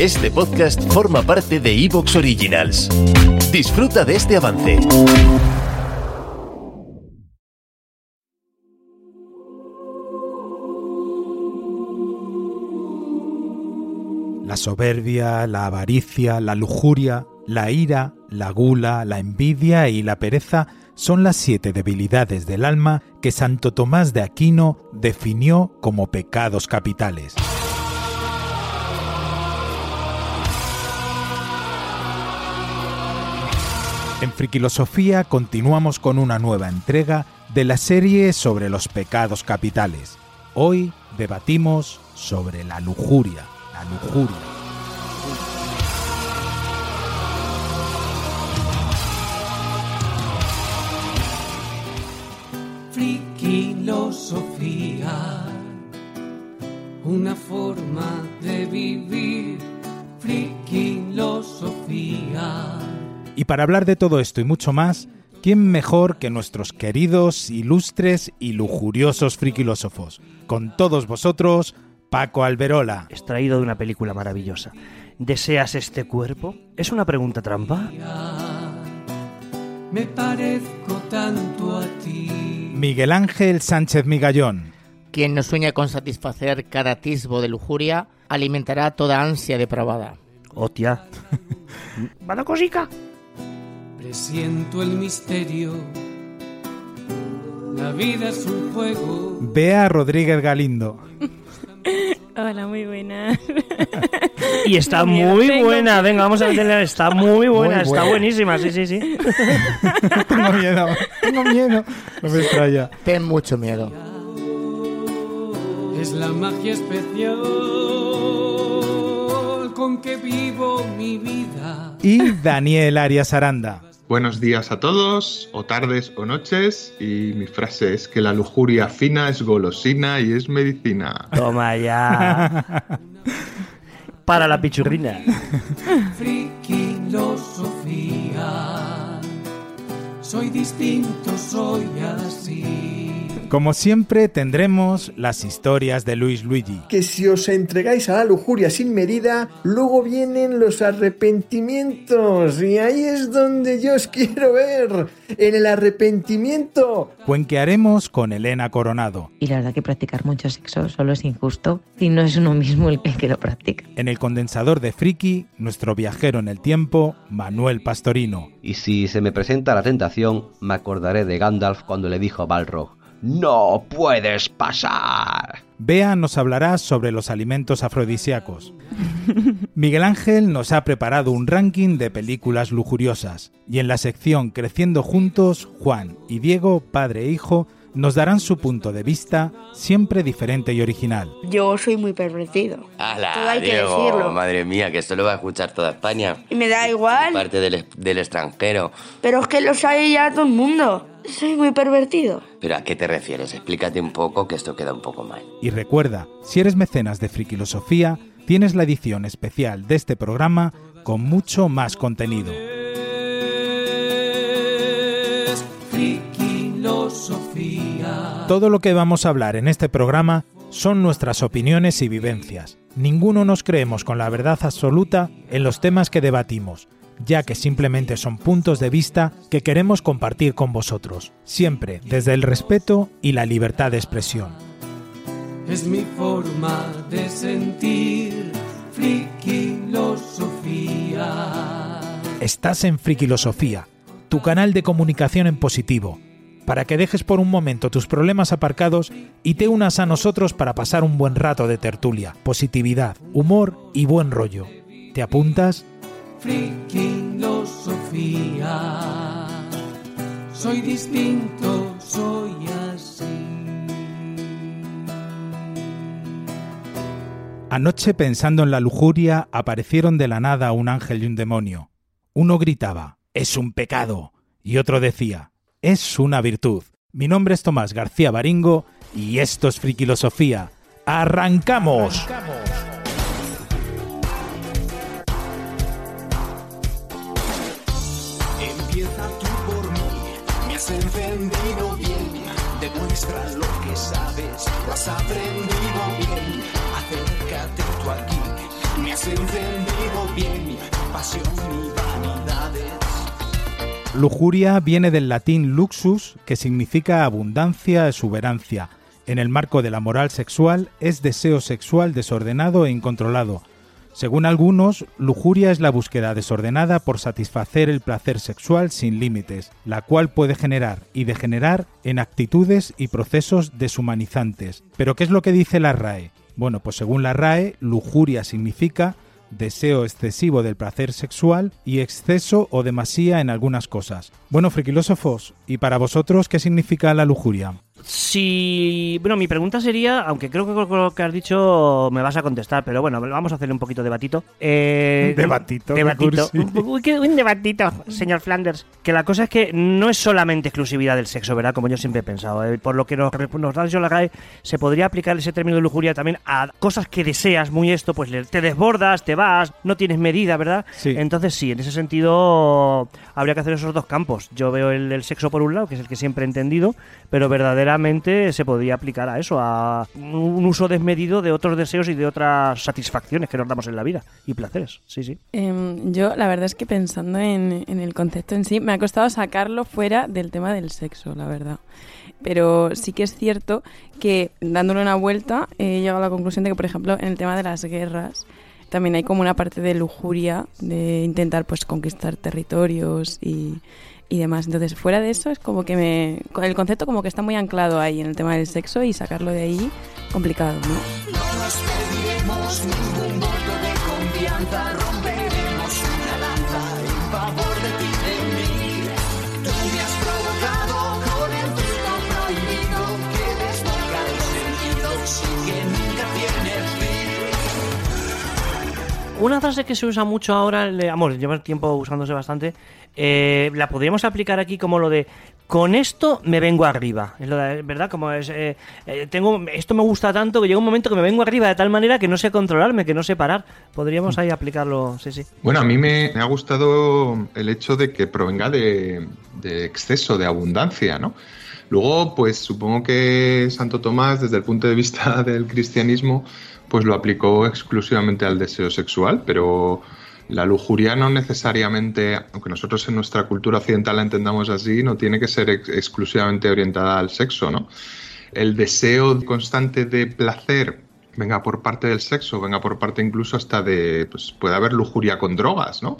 Este podcast forma parte de Evox Originals. Disfruta de este avance. La soberbia, la avaricia, la lujuria, la ira, la gula, la envidia y la pereza son las siete debilidades del alma que Santo Tomás de Aquino definió como pecados capitales. En Friquilosofía continuamos con una nueva entrega de la serie sobre los pecados capitales. Hoy debatimos sobre la lujuria, la lujuria. Friquilosofía, una forma de vivir. Friquilosofía. Y para hablar de todo esto y mucho más, ¿quién mejor que nuestros queridos, ilustres y lujuriosos friquilósofos? Con todos vosotros, Paco Alberola. extraído de una película maravillosa. ¿Deseas este cuerpo? ¿Es una pregunta trampa? Me parezco tanto a ti. Miguel Ángel Sánchez Migallón. Quien no sueña con satisfacer cada atisbo de lujuria alimentará toda ansia depravada. Hostia. ¿Vada cosica? Presiento el misterio. La vida es un juego. Bea Rodríguez Galindo. Hola, muy buena. Y está muy tengo buena. Venga, vamos a meterle. Está muy buena, está buena. buenísima. Sí, sí, sí. tengo miedo, tengo miedo. No me extraña. Ten mucho miedo. Es la magia especial con que vivo mi vida. Y Daniel Arias Aranda. Buenos días a todos, o tardes o noches, y mi frase es que la lujuria fina es golosina y es medicina. Toma ya. Para la pichurrina. Soy distinto, soy así. Como siempre, tendremos las historias de Luis Luigi. que si os entregáis a la lujuria sin medida, luego vienen los arrepentimientos. Y ahí es donde yo os quiero ver. En el arrepentimiento. Cuenquearemos con Elena Coronado. Y la verdad que practicar mucho sexo solo es injusto y no es uno mismo el que, el que lo practica. En el condensador de Friki, nuestro viajero en el tiempo, Manuel Pastorino. Y si se me presenta la tentación, me acordaré de Gandalf cuando le dijo a Balrog, ¡No puedes pasar! Bea nos hablará sobre los alimentos afrodisíacos. Miguel Ángel nos ha preparado un ranking de películas lujuriosas. Y en la sección Creciendo Juntos, Juan y Diego, padre e hijo, nos darán su punto de vista, siempre diferente y original. Yo soy muy pervertido. ¡Hala, Todo hay que Diego! decirlo. Madre mía, que esto lo va a escuchar toda España. Y me da igual, Parte del, del extranjero. pero es que lo sabe ya todo el mundo. Soy muy pervertido. ¿Pero a qué te refieres? Explícate un poco, que esto queda un poco mal. Y recuerda, si eres mecenas de Frikilosofía, tienes la edición especial de este programa con mucho más contenido. Todo lo que vamos a hablar en este programa son nuestras opiniones y vivencias. Ninguno nos creemos con la verdad absoluta en los temas que debatimos, ya que simplemente son puntos de vista que queremos compartir con vosotros, siempre desde el respeto y la libertad de expresión. Es mi forma de sentir. Friquilosofía. Estás en Frikilosofía, tu canal de comunicación en positivo, para que dejes por un momento tus problemas aparcados y te unas a nosotros para pasar un buen rato de tertulia, positividad, humor y buen rollo. ¿Te apuntas? Friquilosofía. Soy distinto, soy así. Anoche pensando en la lujuria aparecieron de la nada un ángel y un demonio. Uno gritaba, es un pecado, y otro decía, es una virtud. Mi nombre es Tomás García Baringo y esto es Friquilosofía. ¡Arrancamos! Empieza tú por mí, me has encendido bien. Demuestra lo que sabes, lo has aprendido bien. Acércate tú aquí, me has encendido bien. Pasión y vanidades. Lujuria viene del latín luxus, que significa abundancia, exuberancia. En el marco de la moral sexual es deseo sexual desordenado e incontrolado. Según algunos, lujuria es la búsqueda desordenada por satisfacer el placer sexual sin límites, la cual puede generar y degenerar en actitudes y procesos deshumanizantes. Pero ¿qué es lo que dice la RAE? Bueno, pues según la RAE, lujuria significa deseo excesivo del placer sexual y exceso o demasía en algunas cosas. Bueno, friquilósofos, ¿y para vosotros qué significa la lujuria? Si. Bueno, mi pregunta sería, aunque creo que con lo que has dicho me vas a contestar, pero bueno, vamos a hacerle un poquito de debatito. Eh, Debatito, Debatito. Un, uy, qué- un debatito, señor Flanders. Que la cosa es que no es solamente exclusividad del sexo, ¿verdad? Como yo siempre he pensado. eh. Por lo que nos, nos da la RAE, se podría aplicar ese término de lujuria también a cosas que deseas muy esto, pues te desbordas, te vas, no tienes medida, ¿verdad? Sí. Entonces sí, en ese sentido habría que hacer esos dos campos. Yo veo el, sexo por un lado, que es el que siempre he entendido, pero se podría aplicar a eso, a un uso desmedido de otros deseos y de otras satisfacciones que nos damos en la vida y placeres. Sí, sí. Em, yo, la verdad es que pensando en, en el concepto en sí, me ha costado sacarlo fuera del tema del sexo, la verdad. Pero sí que es cierto que dándole una vuelta he llegado a la conclusión de que, por ejemplo, en el tema de las guerras, también hay como una parte de lujuria, de intentar pues conquistar territorios y, y demás. Entonces, fuera de eso, es como que me. El concepto como que está muy anclado ahí en el tema del sexo y sacarlo de ahí, complicado, ¿no? No nos ningún voto de confianza, Una frase que se usa mucho ahora, vamos, lleva tiempo usándose bastante, eh, la podríamos aplicar aquí como lo de con esto me vengo arriba, es lo de- ¿verdad? Como es, eh, eh, tengo, esto me gusta tanto que llega un momento que me vengo arriba de tal manera que no sé controlarme, que no sé parar. Podríamos ahí aplicarlo, sí, sí. Bueno, a mí me, me ha gustado el hecho de que provenga de, de exceso, de abundancia, ¿no? Luego, pues supongo que Santo Tomás, desde el punto de vista del cristianismo, pues lo aplicó exclusivamente al deseo sexual, pero la lujuria no necesariamente, aunque nosotros en nuestra cultura occidental la entendamos así, no tiene que ser ex- exclusivamente orientada al sexo, ¿no? El deseo constante de placer, venga por parte del sexo, venga por parte incluso hasta de, pues puede haber lujuria con drogas, ¿no?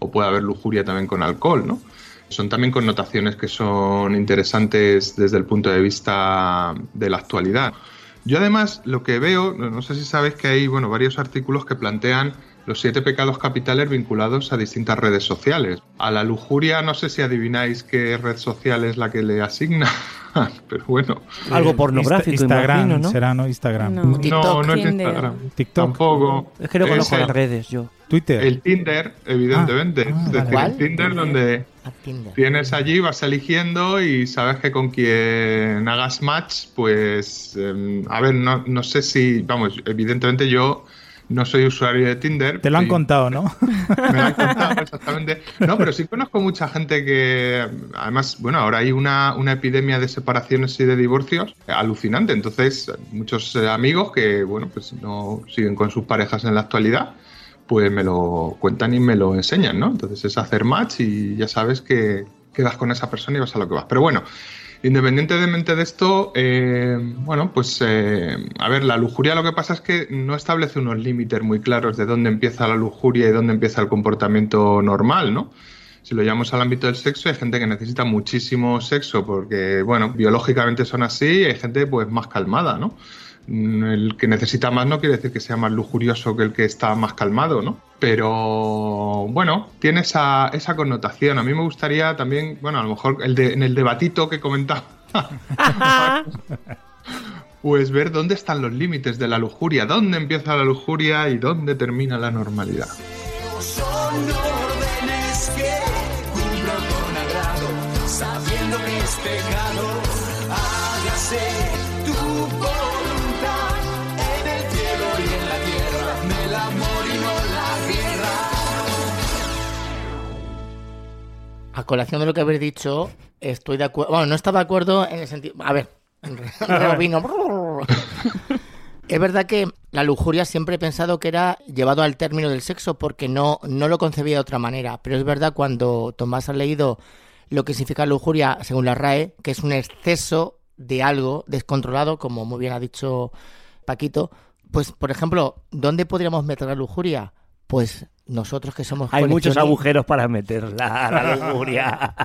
O puede haber lujuria también con alcohol, ¿no? Son también connotaciones que son interesantes desde el punto de vista de la actualidad. Yo además lo que veo, no sé si sabéis que hay bueno, varios artículos que plantean los siete pecados capitales vinculados a distintas redes sociales. A la lujuria no sé si adivináis qué red social es la que le asigna, pero bueno. Algo pornográfico, Insta- Instagram, imagino, ¿no? será, ¿no? Instagram. No. No, TikTok, no es Tinder. Instagram. TikTok. Tampoco. Es que no conozco las redes yo. Twitter. El Tinder, evidentemente. Ah, ah, es decir, ¿cuál? el Tinder donde A Tinder. tienes allí, vas eligiendo y sabes que con quien hagas match, pues, eh, a ver, no, no sé si, vamos, evidentemente yo no soy usuario de Tinder. Te lo han contado, ¿no? Me lo han contado, exactamente. No, pero sí conozco mucha gente que, además, bueno, ahora hay una, una epidemia de separaciones y de divorcios alucinante. Entonces, muchos eh, amigos que, bueno, pues no siguen con sus parejas en la actualidad, pues me lo cuentan y me lo enseñan, ¿no? Entonces es hacer match y ya sabes que quedas con esa persona y vas a lo que vas. Pero bueno, independientemente de esto, eh, bueno, pues eh, a ver, la lujuria lo que pasa es que no establece unos límites muy claros de dónde empieza la lujuria y dónde empieza el comportamiento normal, ¿no? Si lo llevamos al ámbito del sexo, hay gente que necesita muchísimo sexo porque, bueno, biológicamente son así y hay gente pues más calmada, ¿no? El que necesita más no quiere decir que sea más lujurioso que el que está más calmado, ¿no? Pero bueno, tiene esa, esa connotación. A mí me gustaría también, bueno, a lo mejor el de, en el debatito que comentaba, pues ver dónde están los límites de la lujuria, dónde empieza la lujuria y dónde termina la normalidad. Colación de lo que habéis dicho, estoy de acuerdo. Bueno, no estaba de acuerdo en el sentido. A ver. Es verdad que la lujuria siempre he pensado que era llevado al término del sexo porque no, no lo concebía de otra manera. Pero es verdad cuando Tomás ha leído lo que significa lujuria según la RAE, que es un exceso de algo descontrolado, como muy bien ha dicho Paquito. Pues, por ejemplo, ¿dónde podríamos meter la lujuria? Pues nosotros que somos Hay muchos agujeros para meterla a la lujuria.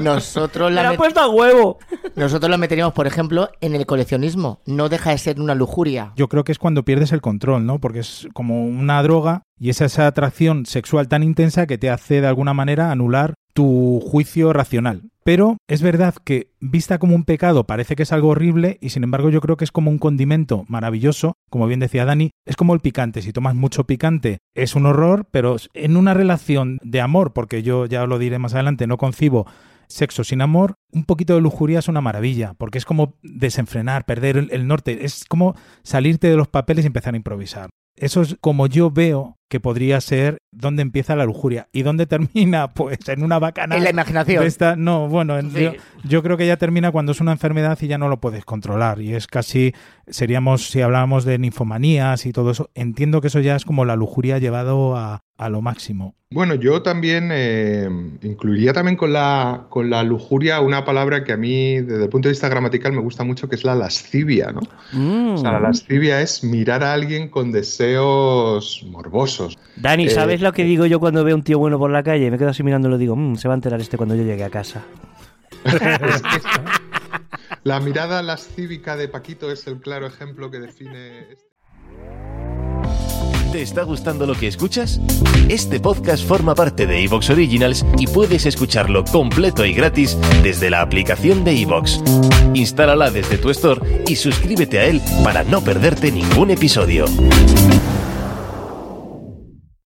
Nosotros Me la, la ha met- puesto a huevo. Nosotros la meteríamos, por ejemplo, en el coleccionismo. No deja de ser una lujuria. Yo creo que es cuando pierdes el control, ¿no? Porque es como una droga y es esa atracción sexual tan intensa que te hace de alguna manera anular tu juicio racional. Pero es verdad que vista como un pecado parece que es algo horrible y sin embargo yo creo que es como un condimento maravilloso, como bien decía Dani, es como el picante, si tomas mucho picante es un horror, pero en una relación de amor, porque yo ya lo diré más adelante, no concibo sexo sin amor, un poquito de lujuria es una maravilla, porque es como desenfrenar, perder el, norte, es como salirte de los papeles y empezar a improvisar. Eso es como yo veo que podría ser dónde empieza la lujuria y dónde termina, pues en una bacana. En la imaginación. esta- no, bueno, en- Sí. yo, yo creo que ya termina cuando es una enfermedad y ya no lo puedes controlar. Y es casi, seríamos, si hablábamos de ninfomanías y todo eso, entiendo que eso ya es como la lujuria llevado a, a lo máximo. Bueno, yo también eh, incluiría también con la, con la lujuria una palabra que a mí, desde el punto de vista gramatical, me gusta mucho, que es la lascivia, ¿no? O sea, la lascivia es mirar a alguien con deseos morbosos. Dani, Eh, ¿sabes lo que digo yo cuando veo un tío bueno por la calle? Me quedo así mirándolo y digo, "Mm, se va a enterar este cuando yo llegue a casa. La mirada lascívica de Paquito es el claro ejemplo que define... este ¿Te está gustando lo que escuchas? Este podcast forma parte de Evox Originals y puedes escucharlo completo y gratis desde la aplicación de Evox. Instálala desde tu store y suscríbete a él para no perderte ningún episodio.